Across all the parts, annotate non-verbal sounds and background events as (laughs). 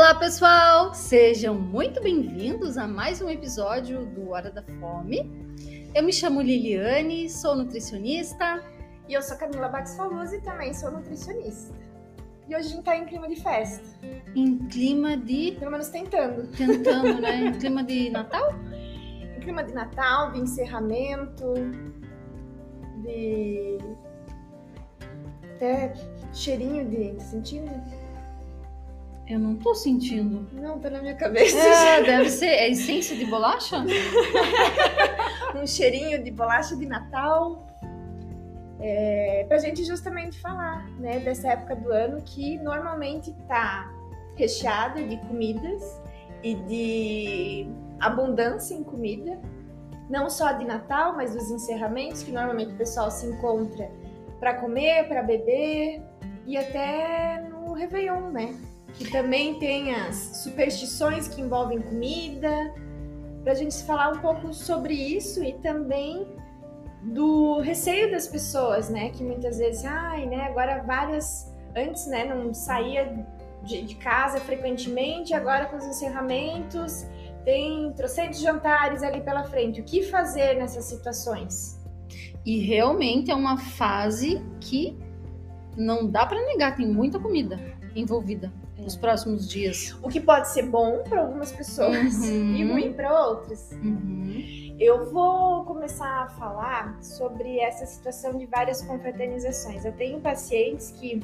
Olá, pessoal! Sejam muito bem-vindos a mais um episódio do Hora da Fome. Eu me chamo Liliane, sou nutricionista. E eu sou Camila Bax Famoso e também sou nutricionista. E hoje a gente tá em clima de festa. Em clima de. Pelo menos tentando. Tentando, né? (laughs) Em clima de Natal? Em clima de Natal, de encerramento, de. Até cheirinho de. Sentindo? Eu não tô sentindo. Não, tá na minha cabeça. É, (laughs) deve ser. É essência de bolacha? (laughs) um cheirinho de bolacha de Natal. É, pra gente justamente falar, né, dessa época do ano que normalmente tá recheada de comidas e de abundância em comida, não só de Natal, mas dos encerramentos que normalmente o pessoal se encontra para comer, para beber e até no Réveillon, né? Que também tem as superstições que envolvem comida, para a gente falar um pouco sobre isso e também do receio das pessoas, né? Que muitas vezes, ai, né? Agora várias antes, né? Não saía de, de casa frequentemente, agora com os encerramentos tem trocentos jantares ali pela frente. O que fazer nessas situações? E realmente é uma fase que não dá para negar, tem muita comida envolvida. Nos próximos dias. O que pode ser bom para algumas pessoas uhum. e ruim para outras. Uhum. Eu vou começar a falar sobre essa situação de várias confraternizações. Eu tenho pacientes que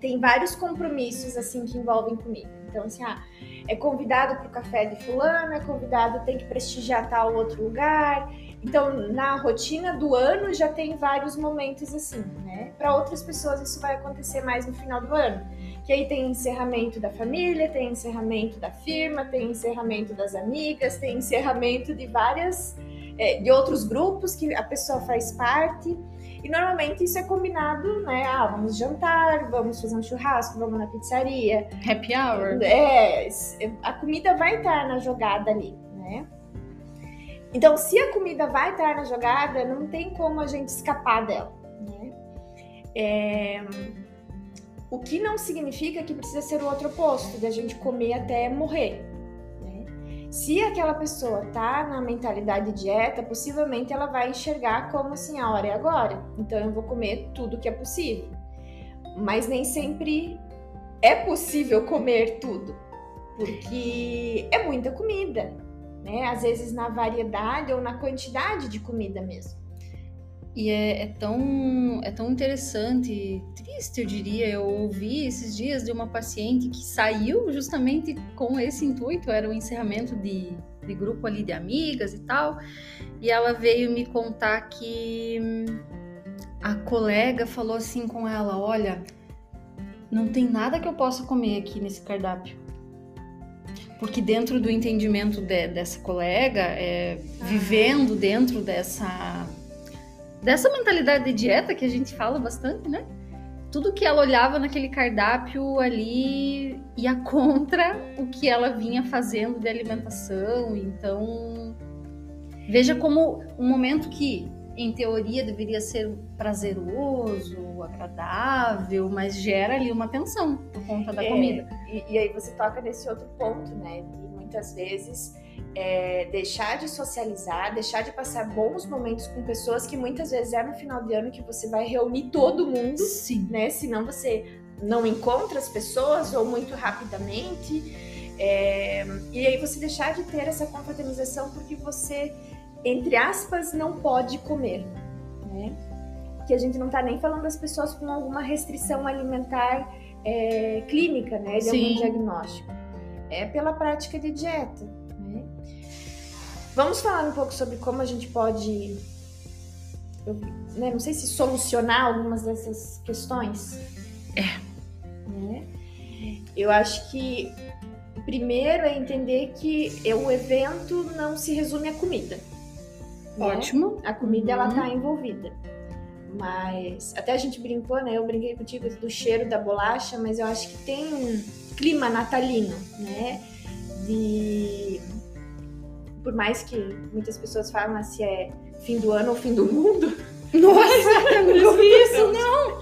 têm vários compromissos assim que envolvem comida. Então, assim, ah, é convidado para o café de fulano, é convidado, tem que prestigiar tal outro lugar. Então, na rotina do ano já tem vários momentos assim, né? Para outras pessoas isso vai acontecer mais no final do ano. Que aí tem encerramento da família, tem encerramento da firma, tem encerramento das amigas, tem encerramento de várias é, de outros grupos que a pessoa faz parte. E normalmente isso é combinado, né? Ah, vamos jantar, vamos fazer um churrasco, vamos na pizzaria. Happy hour. É, a comida vai estar na jogada ali, né? Então, se a comida vai estar na jogada, não tem como a gente escapar dela, né? É... O que não significa que precisa ser o outro oposto, de a gente comer até morrer. Se aquela pessoa tá na mentalidade dieta, possivelmente ela vai enxergar como assim, a hora é agora. Então eu vou comer tudo que é possível. Mas nem sempre é possível comer tudo, porque é muita comida, né? Às vezes na variedade ou na quantidade de comida mesmo. E é, é, tão, é tão interessante, triste, eu diria. Eu ouvi esses dias de uma paciente que saiu justamente com esse intuito, era o um encerramento de, de grupo ali de amigas e tal. E ela veio me contar que a colega falou assim com ela: Olha, não tem nada que eu possa comer aqui nesse cardápio. Porque dentro do entendimento de, dessa colega, é, vivendo dentro dessa dessa mentalidade de dieta que a gente fala bastante, né? Tudo que ela olhava naquele cardápio ali ia contra o que ela vinha fazendo de alimentação. Então, veja como um momento que, em teoria, deveria ser prazeroso, agradável, mas gera ali uma tensão por conta da é, comida. E, e aí você toca nesse outro ponto, né? De muitas vezes é, deixar de socializar, deixar de passar bons momentos com pessoas que muitas vezes é no final de ano que você vai reunir todo mundo, Sim. né? Senão você não encontra as pessoas ou muito rapidamente. É, e aí você deixar de ter essa confraternização porque você, entre aspas, não pode comer, né? Que a gente não tá nem falando das pessoas com alguma restrição alimentar é, clínica, né? De Sim. algum diagnóstico. É pela prática de dieta. Vamos falar um pouco sobre como a gente pode, eu, né, não sei se solucionar algumas dessas questões. É. Né? Eu acho que primeiro é entender que o evento não se resume à comida. Né? Ótimo. A comida uhum. ela tá envolvida. Mas até a gente brincou, né? Eu brinquei contigo do cheiro da bolacha, mas eu acho que tem um clima natalino, né? De por mais que muitas pessoas falam se é fim do ano ou fim do mundo. (laughs) Nossa, eu não vi isso, não!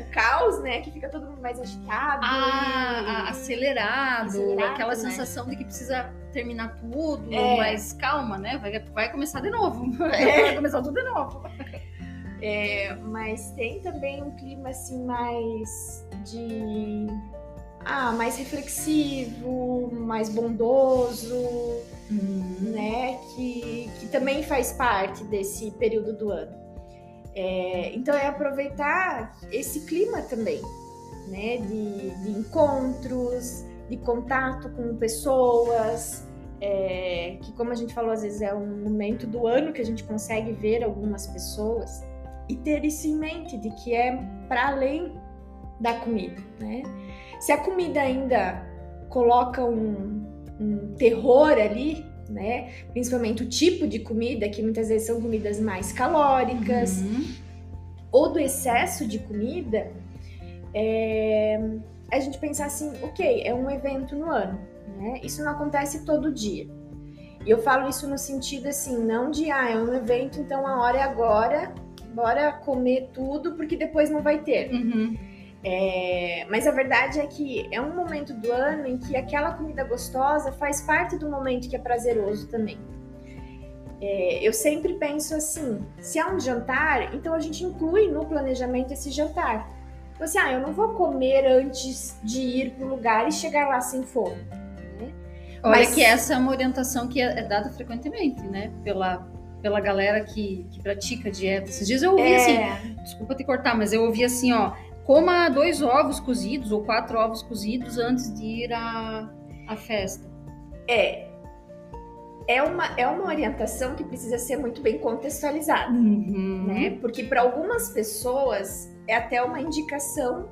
o caos, né? Que fica todo mundo mais agitado. Ah, e... acelerado, Acelerado, aquela né? sensação de que precisa terminar tudo, É. mas calma, né? Vai, vai começar de novo. É. (laughs) Vai começar tudo de novo. É, mas tem também um clima assim mais de ah, mais reflexivo, mais bondoso, né? Que, que também faz parte desse período do ano. É, então é aproveitar esse clima também, né? De, de encontros, de contato com pessoas, é, que como a gente falou, às vezes é um momento do ano que a gente consegue ver algumas pessoas e ter isso em mente de que é para além da comida, né? Se a comida ainda coloca um, um terror ali, né? Principalmente o tipo de comida, que muitas vezes são comidas mais calóricas, Uhum. ou do excesso de comida, é, a gente pensar assim, ok, é um evento no ano, né? Isso não acontece todo dia. E eu falo isso no sentido assim, não de ah, é um evento, então a hora é agora, bora comer tudo, porque depois não vai ter. Uhum. É, mas a verdade é que é um momento do ano em que aquela comida gostosa faz parte do momento que é prazeroso também. É, eu sempre penso assim: se há um jantar, então a gente inclui no planejamento esse jantar. Então, assim, ah, eu não vou comer antes de ir para o lugar e chegar lá sem fome. né? Olha Mas- que essa é uma orientação que é, é dada frequentemente, né? Pela, pela galera que, que pratica dieta. Esses dias eu ouvi assim, É, desculpa te cortar, mas eu ouvi assim, ó, coma dois ovos cozidos ou quatro ovos cozidos antes de ir à, à festa. é, é, uma, é uma orientação que precisa ser muito bem contextualizada. Uhum. né? Porque para algumas pessoas é até uma indicação.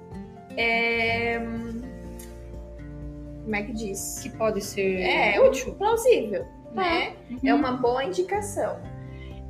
é, Como é que diz? Que pode ser É útil. plausível, né? Uhum. É uma boa indicação.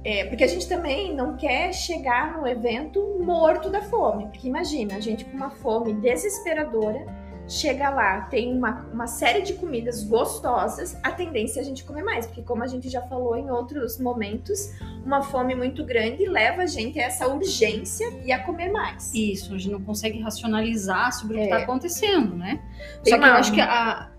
É, porque a gente também não quer chegar no evento morto da fome. Porque imagina, a gente com uma fome desesperadora, chega lá, tem uma, uma série de comidas gostosas, a tendência é a gente comer mais. Porque como a gente já falou em outros momentos, uma fome muito grande leva a gente a essa urgência e a comer mais. Isso, a gente não consegue racionalizar sobre o que É. está acontecendo, né? Tem Só que eu uma- acho que a.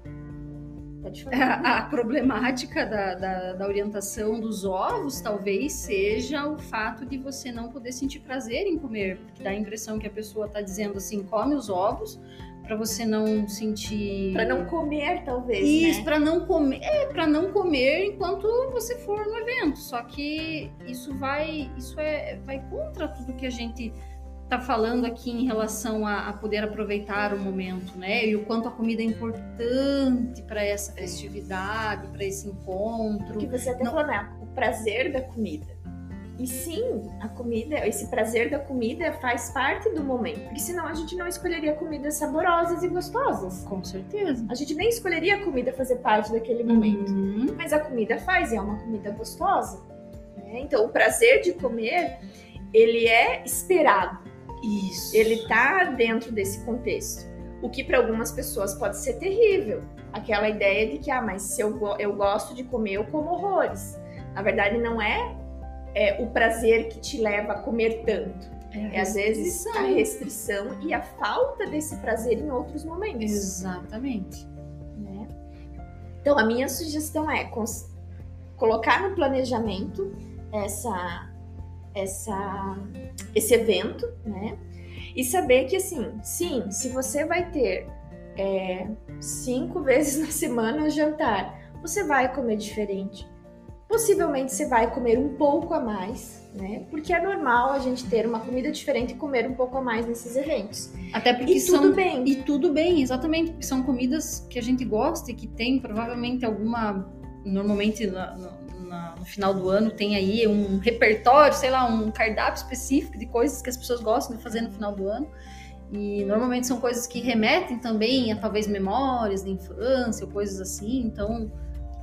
a, (laughs) a problemática da, da, da orientação dos ovos talvez seja o fato de você não poder sentir prazer em comer, porque dá a impressão que a pessoa está dizendo assim, come os ovos para você não sentir Pra não comer, talvez. isso né? para não comer é para não comer enquanto você for no evento só que isso vai isso é vai contra tudo que a gente tá falando aqui em relação a, a poder aproveitar o momento né e o quanto a comida é importante para essa festividade para esse encontro que você até Não- falou, né? O prazer da comida. E sim, a comida, esse prazer da comida faz parte do momento. Porque senão a gente não escolheria comidas saborosas e gostosas. com certeza A gente nem escolheria a comida fazer parte daquele momento. Uhum. Mas a comida faz, e é uma comida gostosa. né? Então o prazer de comer, ele é esperado. Isso Ele tá dentro desse contexto. O que para algumas pessoas pode ser terrível. Aquela ideia de que, ah, mas se eu, eu gosto de comer, eu como horrores. Na verdade, não é, é o prazer que te leva a comer tanto. é, É às vezes a restrição. e a falta desse prazer em outros momentos. exatamente né? Então, a minha sugestão é colocar no planejamento essa, essa, esse evento, né? E saber que, assim, sim, se você vai ter é, cinco (laughs) vezes na semana o jantar, você vai comer diferente. Possivelmente você vai comer um pouco a mais, né? Porque é normal a gente ter uma comida diferente e comer um pouco a mais nesses eventos. até porque E são tudo bem. E tudo bem, exatamente, porque são comidas que a gente gosta e que tem provavelmente alguma. Normalmente na- na- no final do ano tem aí um repertório, sei lá, um cardápio específico de coisas que as pessoas gostam de fazer no final do ano. E normalmente são coisas que remetem também a talvez memórias da infância coisas assim. Então,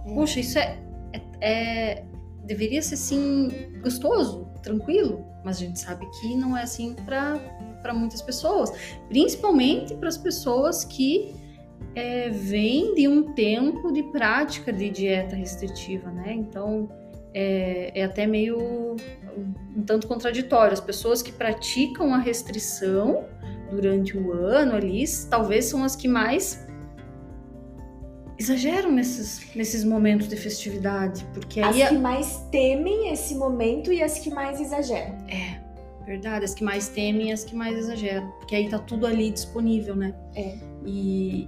É. poxa, isso é, é- é- deveria ser assim gostoso, tranquilo, mas a gente sabe que não é assim para muitas pessoas, principalmente para as pessoas que é, vêm de um tempo de prática de dieta restritiva, né? Então é, é até meio um, tanto contraditório. As pessoas que praticam a restrição durante o ano ali, talvez são as que mais exageram nesses, nesses momentos de festividade, porque As aí que mais temem esse momento e as que mais exageram. é verdade, as que mais temem, as que mais exageram, porque aí tá tudo ali disponível, né? É. E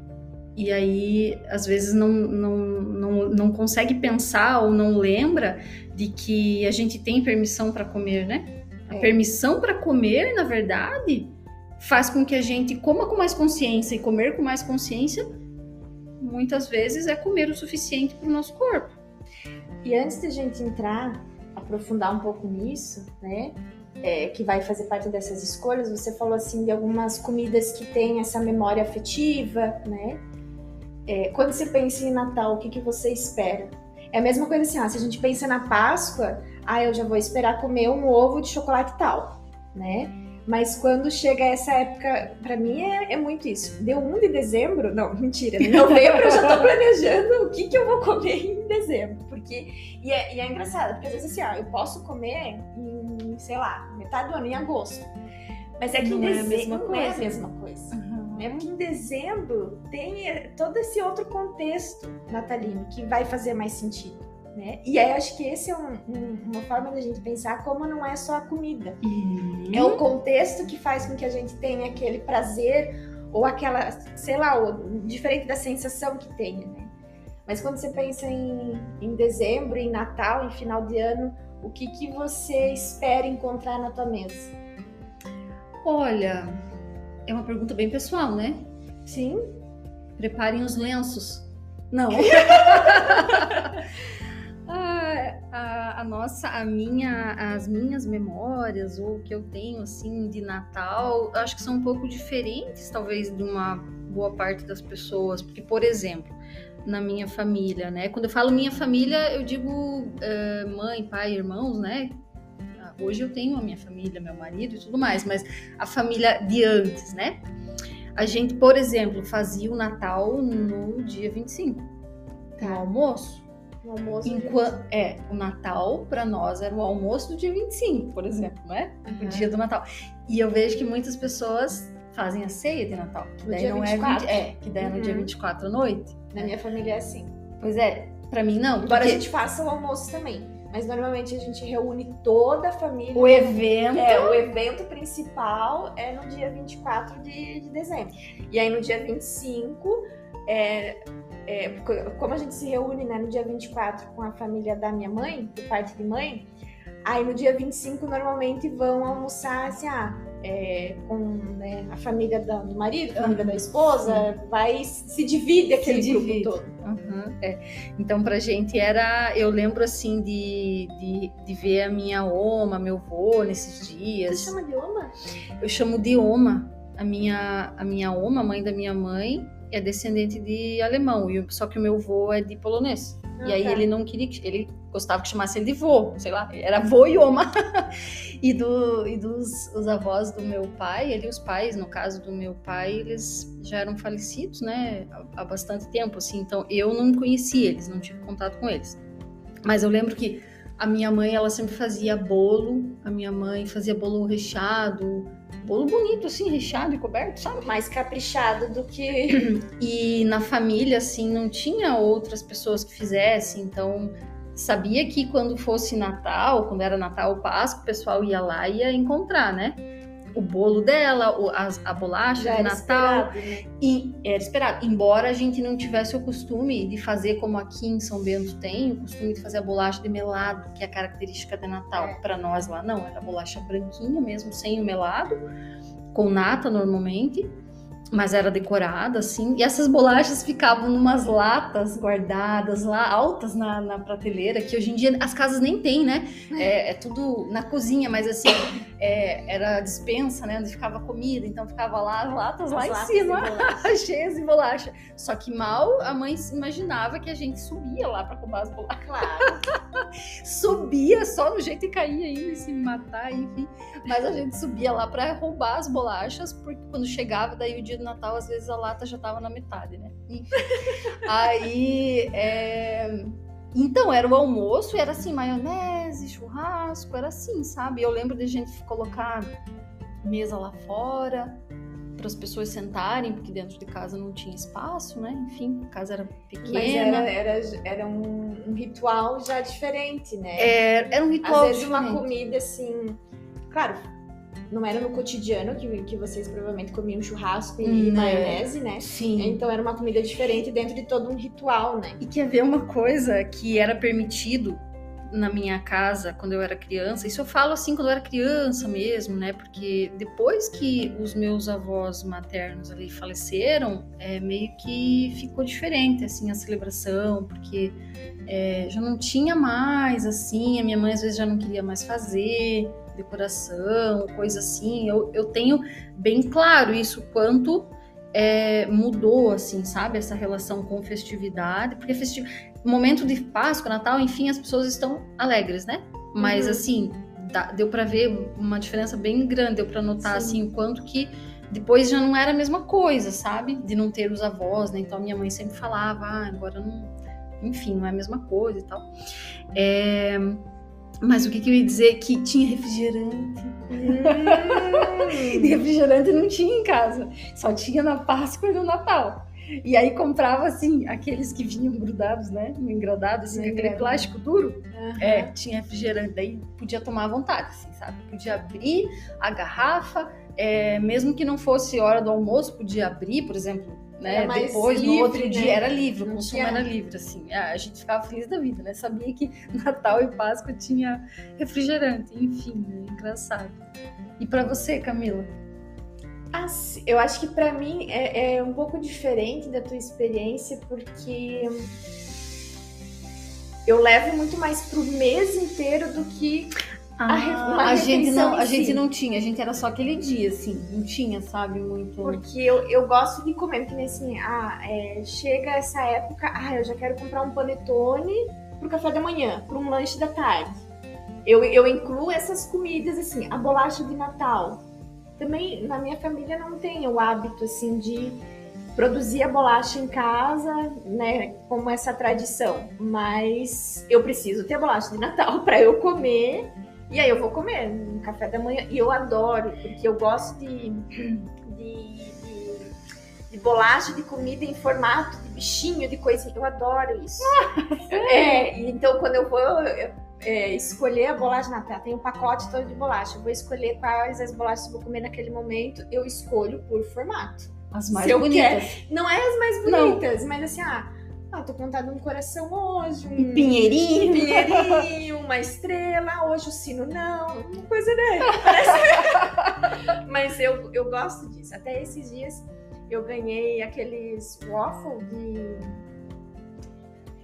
e aí, às vezes, não, não, não, não consegue pensar ou não lembra de que a gente tem permissão para comer, né? A É. permissão para comer, na verdade, faz com que a gente coma com mais consciência e comer com mais consciência, muitas vezes é comer o suficiente para o nosso corpo. E antes de a gente entrar, aprofundar um pouco nisso, né? é, que vai fazer parte dessas escolhas, você falou assim de algumas comidas que têm essa memória afetiva, né? É, quando você pensa em Natal, o que, que você espera? É a mesma coisa assim, ah, se a gente pensa na Páscoa, ah, eu já vou esperar comer um ovo de chocolate tal, né? Mas quando chega essa época, pra mim é, é muito isso. Deu 1 de dezembro, não, (laughs) mentira, em novembro eu já tô planejando o que, que eu vou comer em dezembro, porque e é, e é engraçado, porque às vezes assim, ó, eu posso comer em, sei lá, metade do ano, em agosto. Mas é que Não em é a dezembro mesma não é a coisa. mesma coisa. Porque em dezembro tem eh, todo esse outro contexto natalino que vai fazer mais sentido. Né? E aí acho que esse é um- um- uma forma da gente pensar como não é só a comida. Uhum. É o contexto que faz com que a gente tenha aquele prazer ou aquela, sei lá, o- diferente da sensação que tenha, né? Mas quando você pensa em, em dezembro, em Natal, em final de ano, o que, que você espera encontrar na tua mesa? Olha, é uma pergunta bem pessoal, né? Sim? Preparem os lenços. Não. a, (laughs) a, a nossa, a minha, as minhas memórias ou o que eu tenho assim de Natal, acho que são um pouco diferentes, talvez, de uma boa parte das pessoas, porque, por exemplo, na minha família, né? Quando eu falo minha família, eu digo eh, mãe, pai, irmãos, né? Hoje eu tenho a minha família, meu marido e tudo mais, mas a família de antes, né? A gente, por exemplo, fazia o Natal no dia 25, Tá. no almoço. No almoço. Enquanto, é, o Natal para nós era o almoço do dia 25, por exemplo, né? O Uhum. dia do Natal. E eu vejo que muitas pessoas fazem a ceia de Natal, que No daí não 24. é 20, é, que daí é no dia Uhum. 24 à noite. Na minha família é assim. Pois é, para mim não, Embora porque a gente faça o almoço também. Mas normalmente a gente reúne toda a família. o evento É, o evento principal é no dia 24 de, de dezembro. E aí no dia 25, é, é, co- como a gente se reúne né, no dia 24 com a família da minha mãe, por parte de mãe, aí no dia 25 normalmente vão almoçar assim, ah, é, com né, a família da- do marido, a família da esposa, vai se divide aquele divide. grupo todo. Uhum, é. Então, pra gente era. Eu lembro assim de, de, de ver a minha oma, meu vô nesses Você dias. chama de oma? Eu chamo de oma. A minha, a minha oma, mãe da minha mãe, é descendente de alemão, só que o meu vô é de polonês. E Ah, aí tá. ele não queria que. Ele gostava que chamasse ele de vô, sei lá, era vô e oma. (laughs) e do, e dos os avós do meu pai, ele, os pais, no caso do meu pai, eles já eram falecidos, né, há, há bastante tempo, assim. Então eu não conhecia eles, não tive contato com eles. Mas eu lembro que a minha mãe, ela sempre fazia bolo, a minha mãe fazia bolo recheado, bolo bonito, assim, recheado e coberto, sabe? mais caprichado do que. (clears throat) E na família, assim, não tinha outras pessoas que fizessem, então sabia que quando fosse Natal, quando era Natal ou Páscoa, o pessoal ia lá e ia encontrar, né? O bolo dela, o- as- a, bolacha Já de Natal. esperado, né? E era esperado. Embora a gente não tivesse o costume de fazer como aqui em São Bento tem, o costume de fazer a bolacha de melado, que é a característica de Natal. É. Para nós lá não, era bolacha branquinha mesmo, sem o melado, com nata normalmente, mas era decorada assim. E essas bolachas ficavam numas latas guardadas lá, altas na, na prateleira, que hoje em dia as casas nem tem, né? É, é tudo na cozinha, mas assim, é, era a dispensa, né? Onde ficava comida, então ficava lá as latas lá As em latas cima de bolacha. (laughs) cheias de bolacha. Só que mal a mãe imaginava que a gente subia lá pra roubar as bolachas. Claro. (laughs) Subia só no jeito de cair ainda e se matar, enfim. Mas a gente subia lá pra roubar as bolachas, porque quando chegava daí o dia do Natal, às vezes a lata já tava na metade, né? Enfim. (laughs) Aí, é... Então, era o almoço, era assim, maionese, churrasco, era assim, sabe? Eu lembro de gente colocar mesa lá fora, as pessoas sentarem, porque dentro de casa não tinha espaço, né? Enfim, a casa era pequena. Mas era, era, era um, um ritual já diferente, né? É, era um ritual Às vezes diferente. uma comida assim. Claro, não era no cotidiano que, que vocês provavelmente comiam churrasco e Hum, é. maionese, né? Sim. Então era uma comida diferente dentro de todo um ritual, né? E quer ver uma coisa que era permitido na minha casa quando eu era criança? Isso eu falo assim quando eu era criança mesmo, né? Porque depois que os meus avós maternos ali faleceram, é, meio que ficou diferente assim a celebração, porque é, já não tinha mais assim, a minha mãe às vezes já não queria mais fazer decoração, coisa assim. Eu, eu tenho bem claro isso quanto é, mudou, assim, sabe? Essa relação com festividade, porque festi momento de Páscoa, Natal, enfim, as pessoas estão alegres, né? Mas Uhum. assim, dá- deu pra ver uma diferença bem grande, deu pra notar Sim. assim o quanto que depois já não era a mesma coisa, sabe? De não ter os avós, né? Então minha mãe sempre falava, ah, agora não, enfim, não é a mesma coisa e tal. É, Mas o que, que eu ia dizer? Que tinha refrigerante. E (laughs) Hum. refrigerante não tinha em casa. Só tinha na Páscoa e no Natal. E aí comprava, assim, aqueles que vinham grudados, né? Engradados, assim, aquele engradado. plástico duro. Aham. É, tinha refrigerante. Daí podia tomar à vontade, assim, sabe? Podia abrir a garrafa, é, mesmo que não fosse hora do almoço, podia abrir, por exemplo, né? Depois, no livre, outro né? dia, era livre, o consumo era livre, assim. A gente ficava feliz da vida, né? Sabia que (laughs) Natal e Páscoa tinha refrigerante, enfim, né? engraçado. E pra você, Camila? Assim, eu acho que pra mim é, é um pouco diferente da tua experiência, porque eu levo muito mais pro mês inteiro do que A re- uma a gente não, a gente não tinha, a gente era só aquele dia, assim, não tinha, sabe, muito. Porque eu, eu gosto de comer, porque nem assim, ah, é, chega essa época, ah, eu já quero comprar um panetone pro café da manhã, para um lanche da tarde. Eu, eu incluo essas comidas, assim, a bolacha de Natal. Também na minha família não tem o hábito, assim, de produzir a bolacha em casa, né, como essa tradição. Mas eu preciso ter a bolacha de Natal (laughs) para eu comer. E aí eu vou comer no café da manhã. E eu adoro, porque eu gosto de, de, de, de bolacha, de comida em formato de bichinho, de coisinha. Eu adoro isso. (laughs) é, então quando eu vou eu, é, escolher a bolacha de Natal, tem um pacote todo de bolacha. Eu vou escolher quais as bolachas eu vou comer naquele momento. Eu escolho por formato. As mais Se eu bonitas. Não é as mais Não. bonitas, mas assim, ah, ah, tô de um coração hoje, um pinheirinho. um pinheirinho, uma estrela, hoje o sino não, uma coisa né? Parece... (laughs) Mas eu, eu gosto disso. Até esses dias eu ganhei aqueles waffle de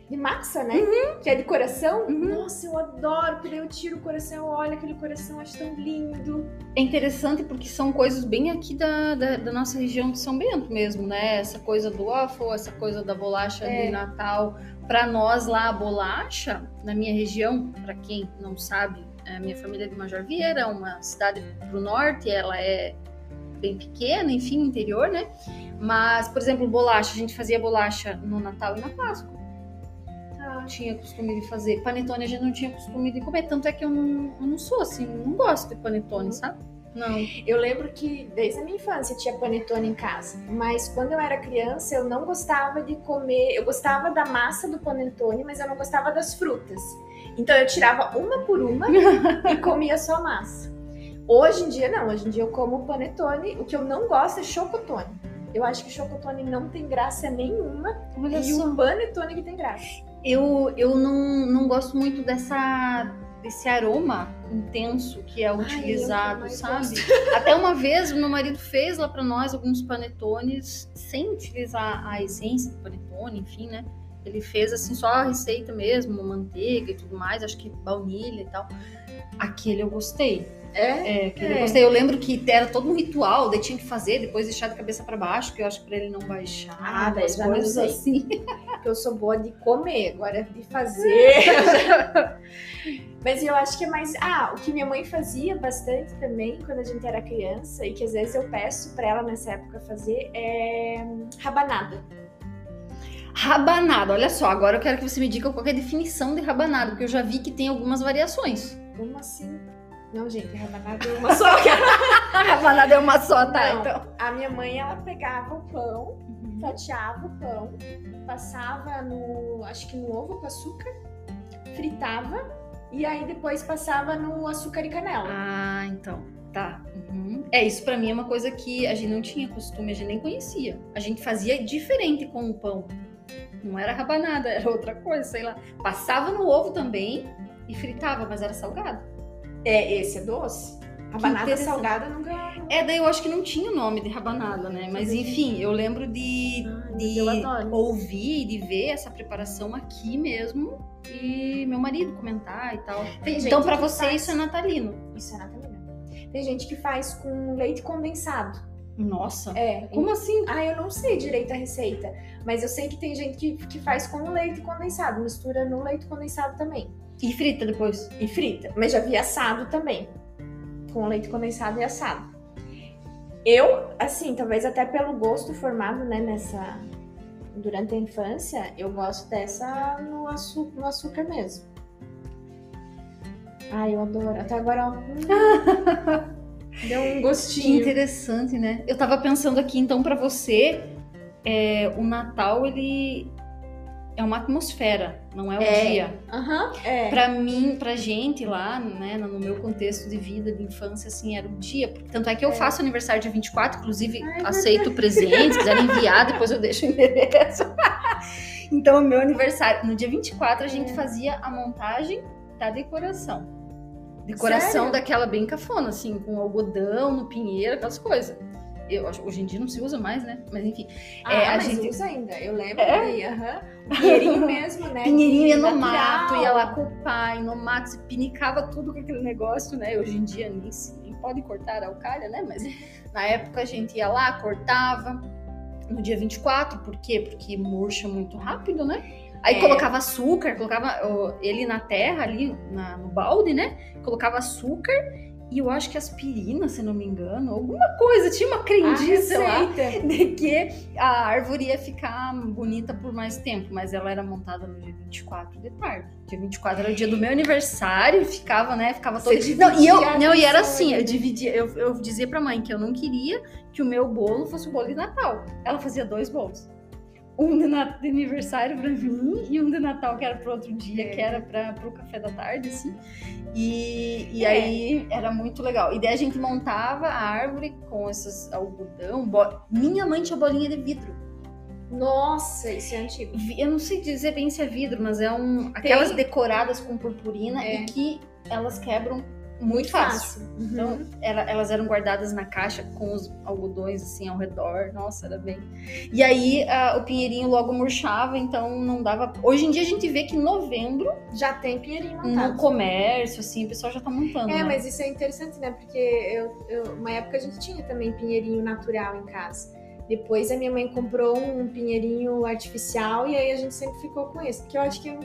de massa, né? Que é de coração. Uhum. Nossa, eu adoro, porque daí eu tiro o coração, eu olho aquele coração, acho tão lindo. É interessante porque são coisas bem aqui da, da, da nossa região de São Bento mesmo, né? Essa coisa do waffle, essa coisa da bolacha É. de Natal. Pra nós lá, a bolacha, na minha região, pra quem não sabe, a minha família é de Major Vieira, uma cidade pro norte, ela é bem pequena, enfim, interior, né? Mas, por exemplo, bolacha, a gente fazia bolacha no Natal e na Páscoa. Ah, tinha costume de fazer. Panetone a gente não tinha costume de comer. Tanto é que eu não, eu não sou assim, não gosto de panetone, sabe? Não. Eu lembro que desde a minha infância tinha panetone em casa, mas quando eu era criança eu não gostava de comer. Eu gostava da massa do panetone, mas eu não gostava das frutas. Então eu tirava uma por uma (laughs) e comia só massa. Hoje em dia não, hoje em dia eu como panetone. O que eu não gosto é chocotone. Eu acho que chocotone não tem graça nenhuma Olha e só. o panetone que tem graça. Eu, eu não, não gosto muito dessa, desse aroma intenso que é utilizado, mais sabe? (laughs) Até uma vez o meu marido fez lá pra nós alguns panetones sem utilizar a essência do panetone, enfim, né? Ele fez assim só a receita mesmo, manteiga e tudo mais, acho que baunilha e tal. Aquele eu gostei. É? É, É. gostei. Eu lembro que era todo um ritual, daí tinha que fazer, depois deixar de cabeça pra baixo, que eu acho que pra ele não baixar, Ah, daí umas já não coisas sei. assim. (laughs) que eu sou boa de comer, agora de fazer. (laughs) Mas eu acho que é mais. Ah, o que minha mãe fazia bastante também quando a gente era criança e que às vezes eu peço pra ela nessa época fazer é rabanada. Rabanada, olha só, agora eu quero que você me diga qual é a definição de rabanada, porque eu já vi que tem algumas variações. Como assim? Não, gente, rabanada é uma (laughs) só. rabanada é uma só, tá? Não, Então. A minha mãe, ela pegava o pão, Uhum. fatiava o pão, passava no, acho que no ovo com açúcar, fritava e aí depois passava no açúcar e canela. Ah, então. Tá. Uhum. É, isso pra mim é uma coisa que a gente não tinha costume, a gente nem conhecia. A gente fazia diferente com o pão. Não era rabanada, era outra coisa, sei lá. Passava no ovo também e fritava, mas era salgado. É, esse é doce. Rabanada salgada nunca. É, daí eu acho que não tinha o nome de rabanada, né? Mas enfim, eu lembro de, Ai, mas de ouvir e de ver essa preparação aqui mesmo e meu marido comentar e tal. Tem Então, pra que você, faz- isso é natalino. Isso é natalina. Tem gente que faz com leite condensado. Nossa. É. Como assim? Ah, eu não sei direito a receita, mas eu sei que tem gente que, que faz com leite condensado, mistura no leite condensado também. E frita depois. E frita. Mas já vi assado também. Com leite condensado e assado. Eu, assim, talvez até pelo gosto formado, né, nessa. Durante a infância, eu gosto dessa no, açu no açúcar mesmo. Ai, eu adoro. Até agora, ó, (laughs) deu um Que gostinho. interessante, né? Eu tava pensando aqui, então, pra você, é, o Natal, ele é uma atmosfera, não é o É. dia. Aham, é. Pra mim, pra gente lá, né, no meu contexto de vida, de infância, assim, era o dia. Tanto é que eu É. faço aniversário dia 24, inclusive Ai, aceito presentes, se quiserem enviar, depois eu deixo o endereço. (laughs) então, o meu aniversário, no dia 24, a gente É. fazia a montagem da decoração. Decoração Sério? daquela bem cafona, assim, com algodão no pinheiro, aquelas coisas. Eu, hoje em dia não se usa mais, né? Mas enfim. Ah, É, a mas gente- usa ainda. Eu lembro É? de, aham. Pinheirinho mesmo, né? Pinheirinho ia no mato, ia lá com o pai, no mato, se pinicava tudo com aquele negócio, né? Hoje em dia nem, se- nem pode cortar a alcalha, né? Mas (laughs) na época a gente ia lá, cortava no dia 24, por quê? Porque murcha muito rápido, né? Aí É. colocava açúcar, colocava ele na terra ali, na- no balde, né? Colocava açúcar e eu acho que aspirina, se não me engano, alguma coisa, tinha uma crendice lá de que a árvore ia ficar bonita por mais tempo, mas ela era montada no dia 24 de tarde. Dia 24 era o dia do meu aniversário e ficava, né? Ficava todo. Você Não, e eu, não, e era assim, eu ali. dividia, eu, eu dizia pra mãe que eu não queria que o meu bolo fosse o bolo de Natal. Ela fazia dois bolos. Um de, de aniversário pra mim e um de Natal que era pro outro dia, É. que era pra, pro café da tarde, assim. E, e É. aí era muito legal. E daí a gente montava a árvore com esses algodão. bo- Minha mãe tinha bolinha de vidro. Nossa, isso é antigo. Eu não sei dizer bem se é vidro, mas é um. Aquelas decoradas com purpurina É. e que elas quebram muito fácil. Então, Uhum. ela- elas eram guardadas na caixa com os algodões assim ao redor. Nossa, era bem. E aí ah, o pinheirinho logo murchava, então não dava. Hoje em dia a gente vê que em novembro, Já tem pinheirinho no montado. comércio, assim, o pessoal já tá montando. É, né? mas isso é interessante, né? Porque eu, eu- uma época a gente tinha também pinheirinho natural em casa. Depois a minha mãe comprou um pinheirinho artificial e aí a gente sempre ficou com esse. Que eu acho que é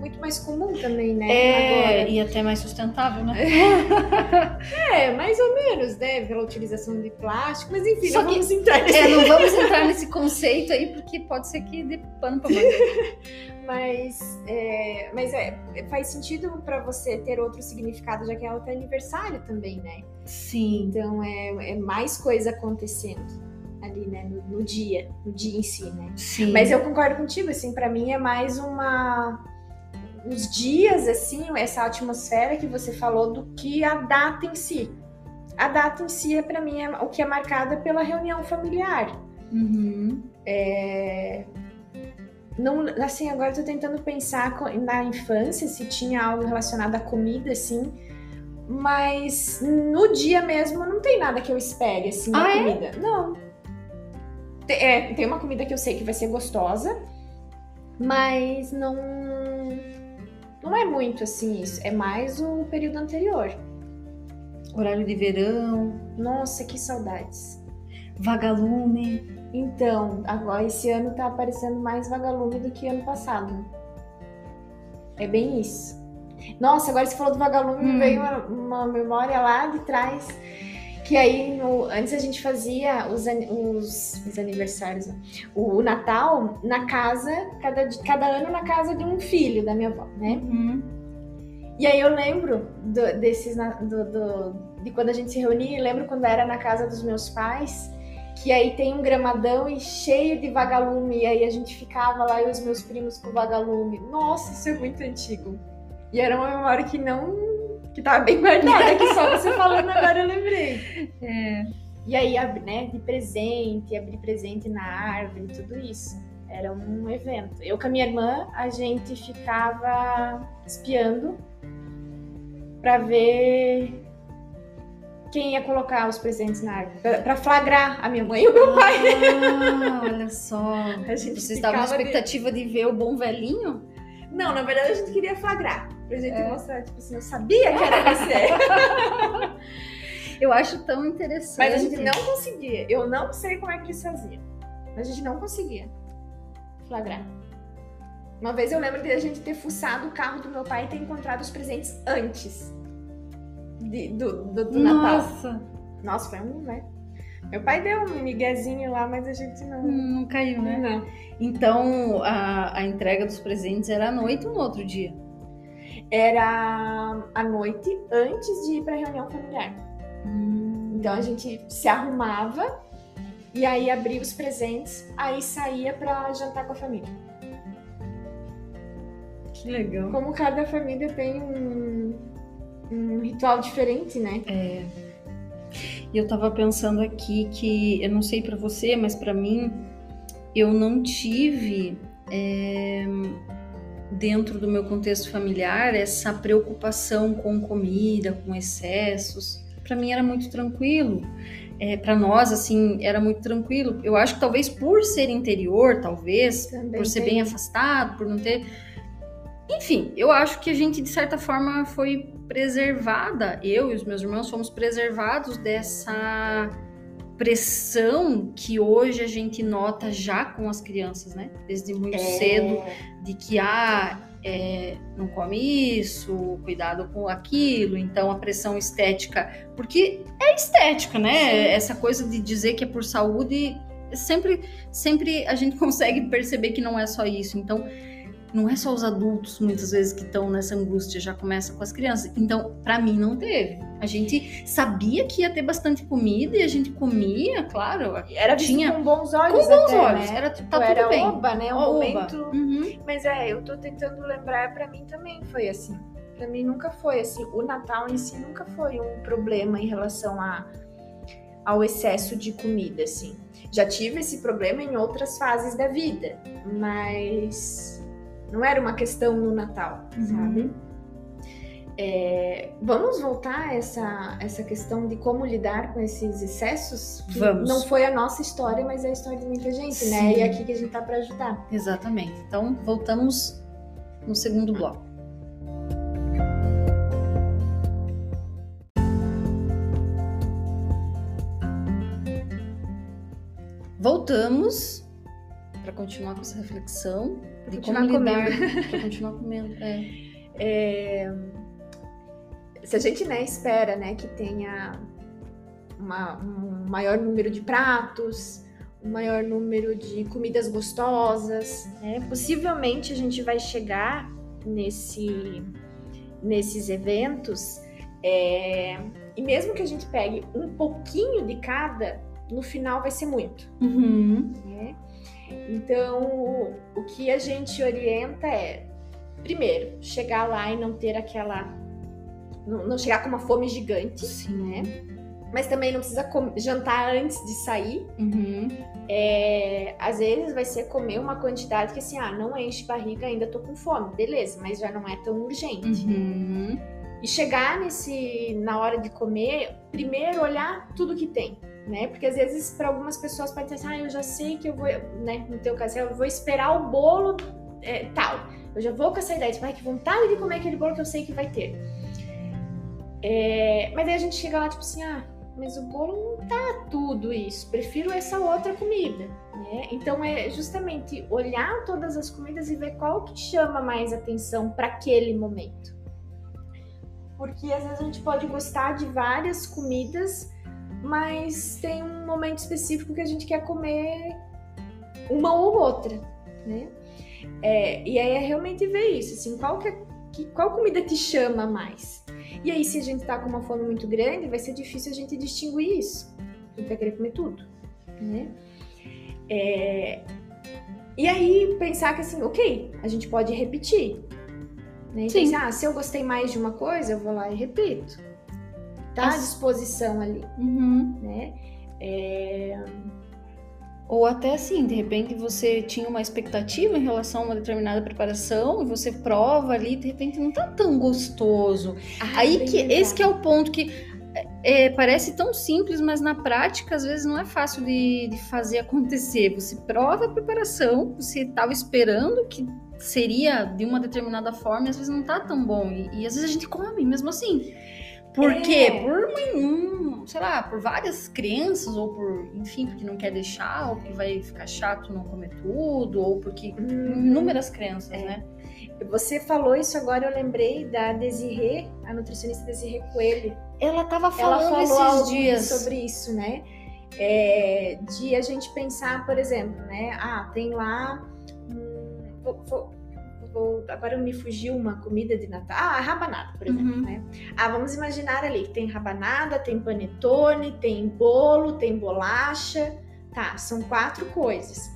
muito mais comum também, né? É, Agora. e até mais sustentável, né? (laughs) É, mais ou menos, né? Pela utilização de plástico, mas enfim, Só não que- vamos entrar nesse É, não vamos (laughs) entrar nesse conceito aí, porque pode ser que dê pano pra manga. (laughs) Mas, é, mas é, faz sentido pra você ter outro significado, já que é outro aniversário também, né? Sim. Então é, é mais coisa acontecendo ali, né? No, no dia, no dia em si, né? Sim. Mas eu concordo contigo, assim, pra mim é mais uma os dias, assim, essa atmosfera que você falou do que a data em si. A data em si, é, pra mim, é o que é marcada pela reunião familiar. Uhum. É, Não, assim, agora eu tô tentando pensar na infância se tinha algo relacionado à comida, assim. Mas no dia mesmo não tem nada que eu espere, assim, na Ah, é? comida. Não. Te- é, tem uma comida que eu sei que vai ser gostosa, mas não. Não é muito assim isso. É mais o período anterior. Horário de verão, Nossa, que saudades. vagalume. Então, agora esse ano tá aparecendo mais vagalume do que ano passado. É bem isso. Nossa, agora você falou do vagalume, me Hum. veio uma, uma memória lá de trás. Que aí, no- antes a gente fazia os, os- os aniversários, ó. o, o Natal na casa, cada, cada ano na casa de um filho da minha avó, né? Uhum. E aí eu lembro do, desses, do, do, de quando a gente se reunia, lembro quando era na casa dos meus pais, que aí tem um gramadão e cheio de vagalume, e aí a gente ficava lá e os meus primos com vagalume. Nossa, isso é muito antigo. E era uma memória que não. Que tava bem guardada, que só você (laughs) falando agora eu lembrei. É. E aí, né, de presente, abrir presente na árvore, tudo isso. Era um evento. Eu com a minha irmã, a gente ficava espiando para ver quem ia colocar os presentes na árvore, para flagrar a minha mãe e o meu pai. Ah, (laughs) olha só. Vocês estavam na expectativa de... de... ver o bom velhinho? Não, na verdade a gente queria flagrar, pra gente é. mostrar, tipo assim, eu sabia que era você. (laughs) eu acho tão interessante. Mas a gente não conseguia. Eu não sei como é que eles faziam. Mas a gente não conseguia flagrar. Uma vez eu lembro de a gente ter fuçado o carro do meu pai e ter encontrado os presentes antes de, do, do, do Nossa. Natal. Nossa, foi um, né? Meu pai deu um miguezinho lá, mas a gente não. Não caiu, né? Não. Então a, a entrega dos presentes era à noite ou no outro dia? Era à noite antes de ir para reunião familiar. Hum. Então a gente se arrumava e aí abria os presentes, aí saía para jantar com a família. Que legal. Como cada família tem um, um ritual diferente, né? É. E eu tava pensando aqui que, eu não sei para você, mas para mim, eu não tive é, dentro do meu contexto familiar essa preocupação com comida, com excessos. Para mim era muito tranquilo. É, para nós, assim, era muito tranquilo. Eu acho que talvez por ser interior, talvez, Também por ser tem. bem afastado, por não ter enfim, eu acho que a gente, de certa forma, foi preservada, eu e os meus irmãos fomos preservados dessa pressão que hoje a gente nota já com as crianças, né? Desde muito é... cedo, de que ah, é, não come isso, cuidado com aquilo, então a pressão estética, porque é estética, né? Sim. Essa coisa de dizer que é por saúde, sempre, sempre a gente (laughs) consegue perceber que não é só isso. Então, não é só os adultos muitas vezes que estão nessa angústia, já começa com as crianças. Então, para mim não teve. A gente sabia que ia ter bastante comida e a gente comia, claro. Era tinha com bons olhos, com bons até, olhos. Né? Era tá tudo era bem. Oba, né? Um oba. momento. Uhum. Mas é, eu tô tentando lembrar. Para mim também foi assim. Para mim nunca foi assim. O Natal em si nunca foi um problema em relação a ao excesso de comida, assim. Já tive esse problema em outras fases da vida, mas não era uma questão no Natal, uhum. sabe? É, vamos voltar a essa, essa questão de como lidar com esses excessos? vamos. Não foi a nossa história, mas é a história de muita gente, né? Sim. né? E é aqui que a gente tá para ajudar. Exatamente. Então, voltamos no segundo bloco. Voltamos para continuar com essa reflexão de continuar como lidar, (laughs) para continuar comendo. É. É, se a gente né, espera né, que tenha uma, um maior número de pratos, um maior número de comidas gostosas, né, possivelmente a gente vai chegar nesse, nesses eventos é, e mesmo que a gente pegue um pouquinho de cada, no final vai ser muito. Uhum. Né? Então, o que a gente orienta é, primeiro, chegar lá e não ter aquela. Não, não chegar com uma fome gigante, Sim. né? Mas também não precisa jantar antes de sair. Uhum. É, às vezes vai ser comer uma quantidade que assim, ah, não enche barriga, ainda tô com fome. Beleza, mas já não é tão urgente. Uhum. E chegar nesse, na hora de comer, primeiro olhar tudo que tem né? Porque às vezes para algumas pessoas pode ser assim, ah, eu já sei que eu vou, né? No teu caso, eu vou esperar o bolo é, tal. Eu já vou com essa ideia, tipo, que vontade de comer aquele bolo que eu sei que vai ter. É, mas aí a gente chega lá, tipo assim, ah, mas o bolo não tá tudo isso, prefiro essa outra comida, né? Então é justamente olhar todas as comidas e ver qual que chama mais atenção para aquele momento. Porque às vezes a gente pode gostar de várias comidas, mas tem um momento específico que a gente quer comer uma ou outra, né? É, e aí é realmente ver isso, assim, qual que é, que, qual comida te chama mais? E aí, se a gente tá com uma fome muito grande, vai ser difícil a gente distinguir isso. A gente vai querer comer tudo, né? É... E aí, pensar que assim, ok, a gente pode repetir. Né? Sim. Pensar, ah, se eu gostei mais de uma coisa, eu vou lá e repito. Tá à disposição ali, uhum. né? É... Ou até assim, de repente você tinha uma expectativa em relação a uma determinada preparação e você prova ali, de repente não tá tão gostoso. Ah, Aí que esse que é o ponto que é, é, parece tão simples, mas na prática às vezes não é fácil de, de fazer (laughs) acontecer. Você prova a preparação, você estava esperando que seria de uma determinada forma, e às vezes não tá tão bom. E, e às vezes a gente come mesmo assim. Por é. quê? Por um, sei lá, por várias crenças, ou por, enfim, porque não quer deixar, ou porque vai ficar chato não comer tudo, ou porque. Hum. Inúmeras crenças, é. né? Você falou isso agora, eu lembrei da Desirê, a nutricionista Desirê Coelho. Ela estava falando Ela falou esses dias sobre isso, né? É, de a gente pensar, por exemplo, né? Ah, tem lá. Vou, vou, vou, agora me fugiu uma comida de Natal. Ah, rabanada, por exemplo, uhum. né? Ah, vamos imaginar ali que tem rabanada, tem panetone, tem bolo, tem bolacha. Tá, são quatro coisas.